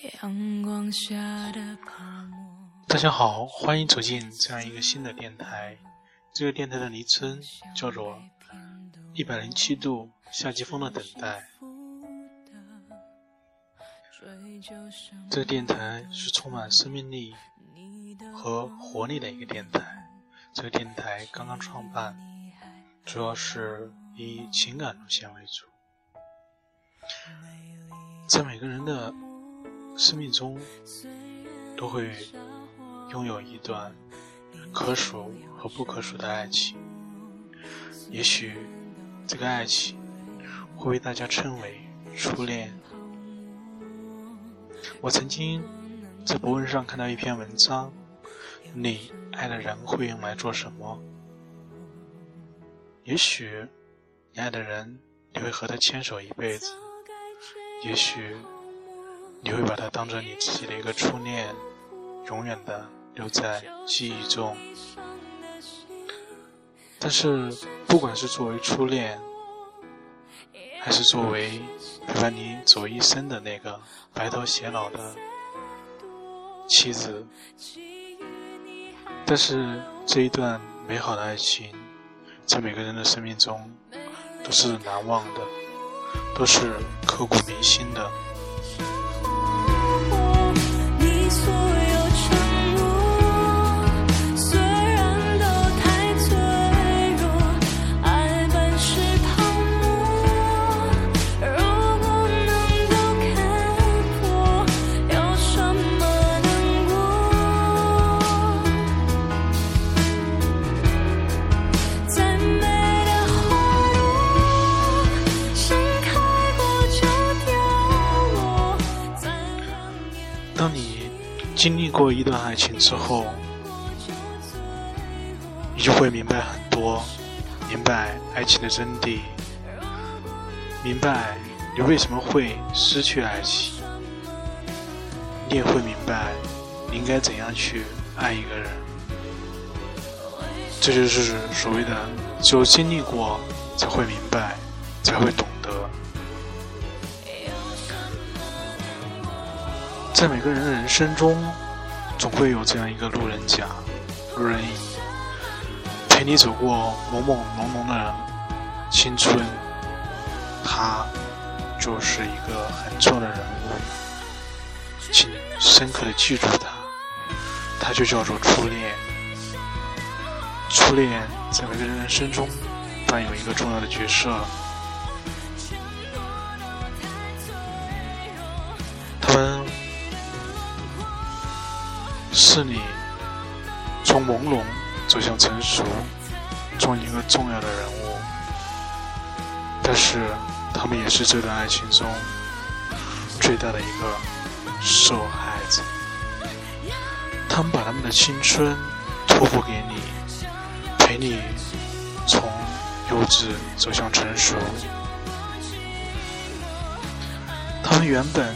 阳光下的大家好，欢迎走进这样一个新的电台。这个电台的昵称叫做“一百零七度夏季风的等待”。这个电台是充满生命力和活力的一个电台。这个电台刚刚创办，主要是以情感路线为主。在每个人的生命中，都会拥有一段可数和不可数的爱情。也许这个爱情会被大家称为初恋。我曾经在博文上看到一篇文章：你爱的人会用来做什么？也许你爱的人，你会和他牵手一辈子。也许你会把它当成你自己的一个初恋，永远的留在记忆中。但是，不管是作为初恋，还是作为陪伴你走一生的那个白头偕老的妻子，但是这一段美好的爱情，在每个人的生命中都是难忘的。都是刻骨铭心的。经历过一段爱情之后，你就会明白很多，明白爱情的真谛，明白你为什么会失去爱情，你也会明白你应该怎样去爱一个人。这就是所谓的只有经历过才会明白，才会懂得。在每个人的人生中，总会有这样一个路人甲、路人乙，陪你走过朦朦胧胧的青春。他就是一个很重要的人物，请深刻的记住他，他就叫做初恋。初恋在每个人人生中扮演一个重要的角色。是你从朦胧走向成熟中一个重要的人物，但是他们也是这段爱情中最大的一个受害者。他们把他们的青春托付给你，陪你从幼稚走向成熟。他们原本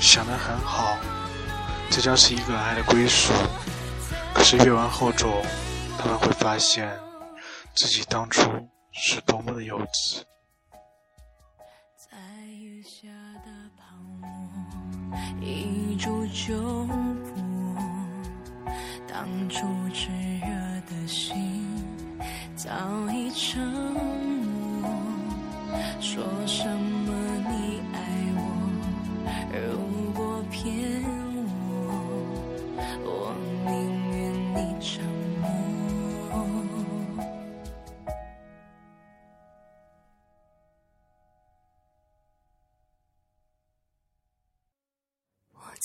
想的很好。这将是一个爱的归属，可是越往后走，他们会发现自己当初是多么的幼稚。一触就破，当初炽热的心早已沉默。说什么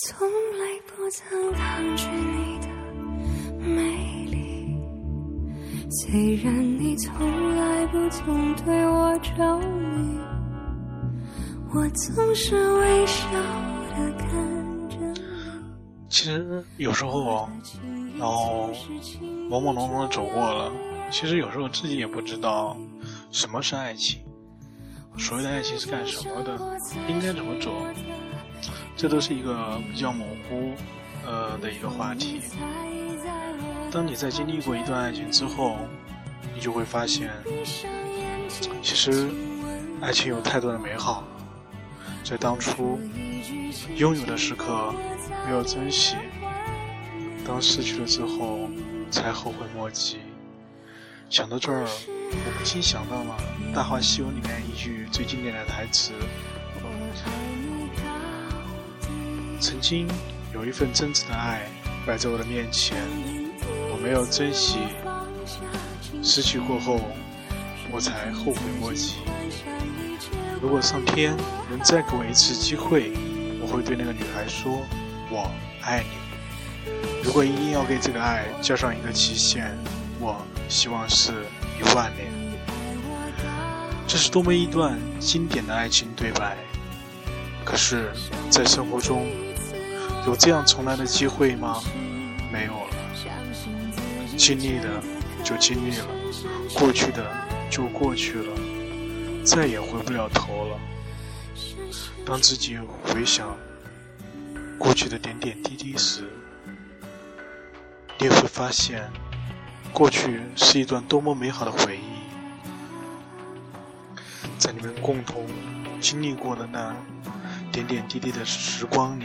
从来不曾抗拒你的美丽，虽然你从来不曾对我着迷，我总是微笑的看着你。其实有时候，然后朦朦胧胧的走过了，其实有时候自己也不知道什么是爱情，所谓的爱情是干什么的，应该怎么做。这都是一个比较模糊，呃的一个话题。当你在经历过一段爱情之后，你就会发现，其实爱情有太多的美好，在当初拥有的时刻没有珍惜，当失去了之后才后悔莫及。想到这儿，我不禁想到了《大话西游》里面一句最经典的台词：“曾经有一份真挚的爱摆在我的面前，我没有珍惜，失去过后，我才后悔莫及。如果上天能再给我一次机会，我会对那个女孩说：我爱你。如果一定要给这个爱加上一个期限，我……”希望是一万年。这是多么一段经典的爱情对白。可是，在生活中，有这样重来的机会吗？没有了。经历的就经历了，过去的就过去了，再也回不了头了。当自己回想过去的点点滴滴时，你会发现。过去是一段多么美好的回忆，在你们共同经历过的那点点滴滴的时光里，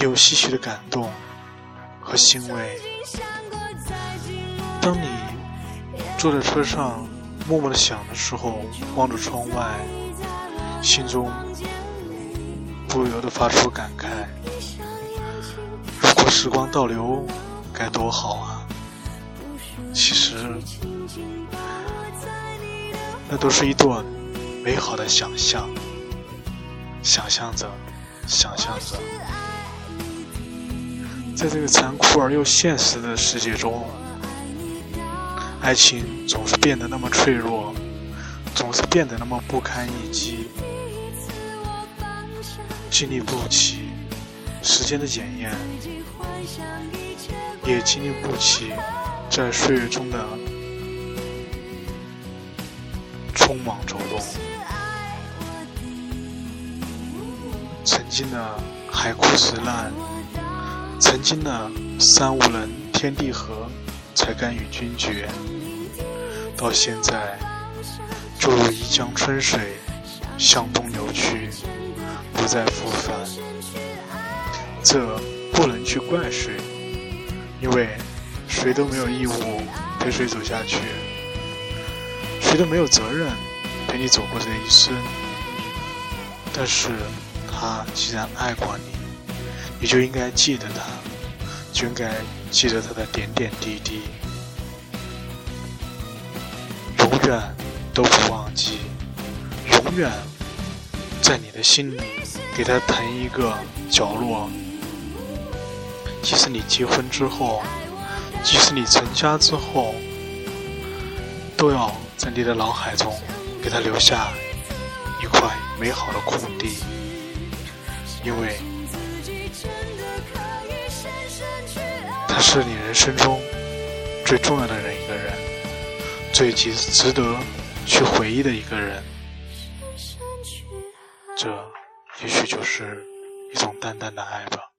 有些许的感动和欣慰。当你坐在车上默默的想的时候，望着窗外，心中不由得发出感慨：如果时光倒流。该多好啊！其实，那都是一段美好的想象，想象着，想象着，在这个残酷而又现实的世界中，爱情总是变得那么脆弱，总是变得那么不堪一击，经历不起时间的检验。也经历不起在岁月中的匆忙走动。曾经的海枯石烂，曾经的三五人天地合才甘与君绝，到现在就如一江春水向东流去，不再复返。这不能去怪谁。因为谁都没有义务陪谁走下去，谁都没有责任陪你走过这一生。但是，他既然爱过你，你就应该记得他，就应该记得他的点点滴滴，永远都不忘记，永远在你的心里给他腾一个角落。即使你结婚之后，即使你成家之后，都要在你的脑海中给他留下一块美好的空地，因为他是你人生中最重要的人一个人，最值值得去回忆的一个人。这也许就是一种淡淡的爱吧。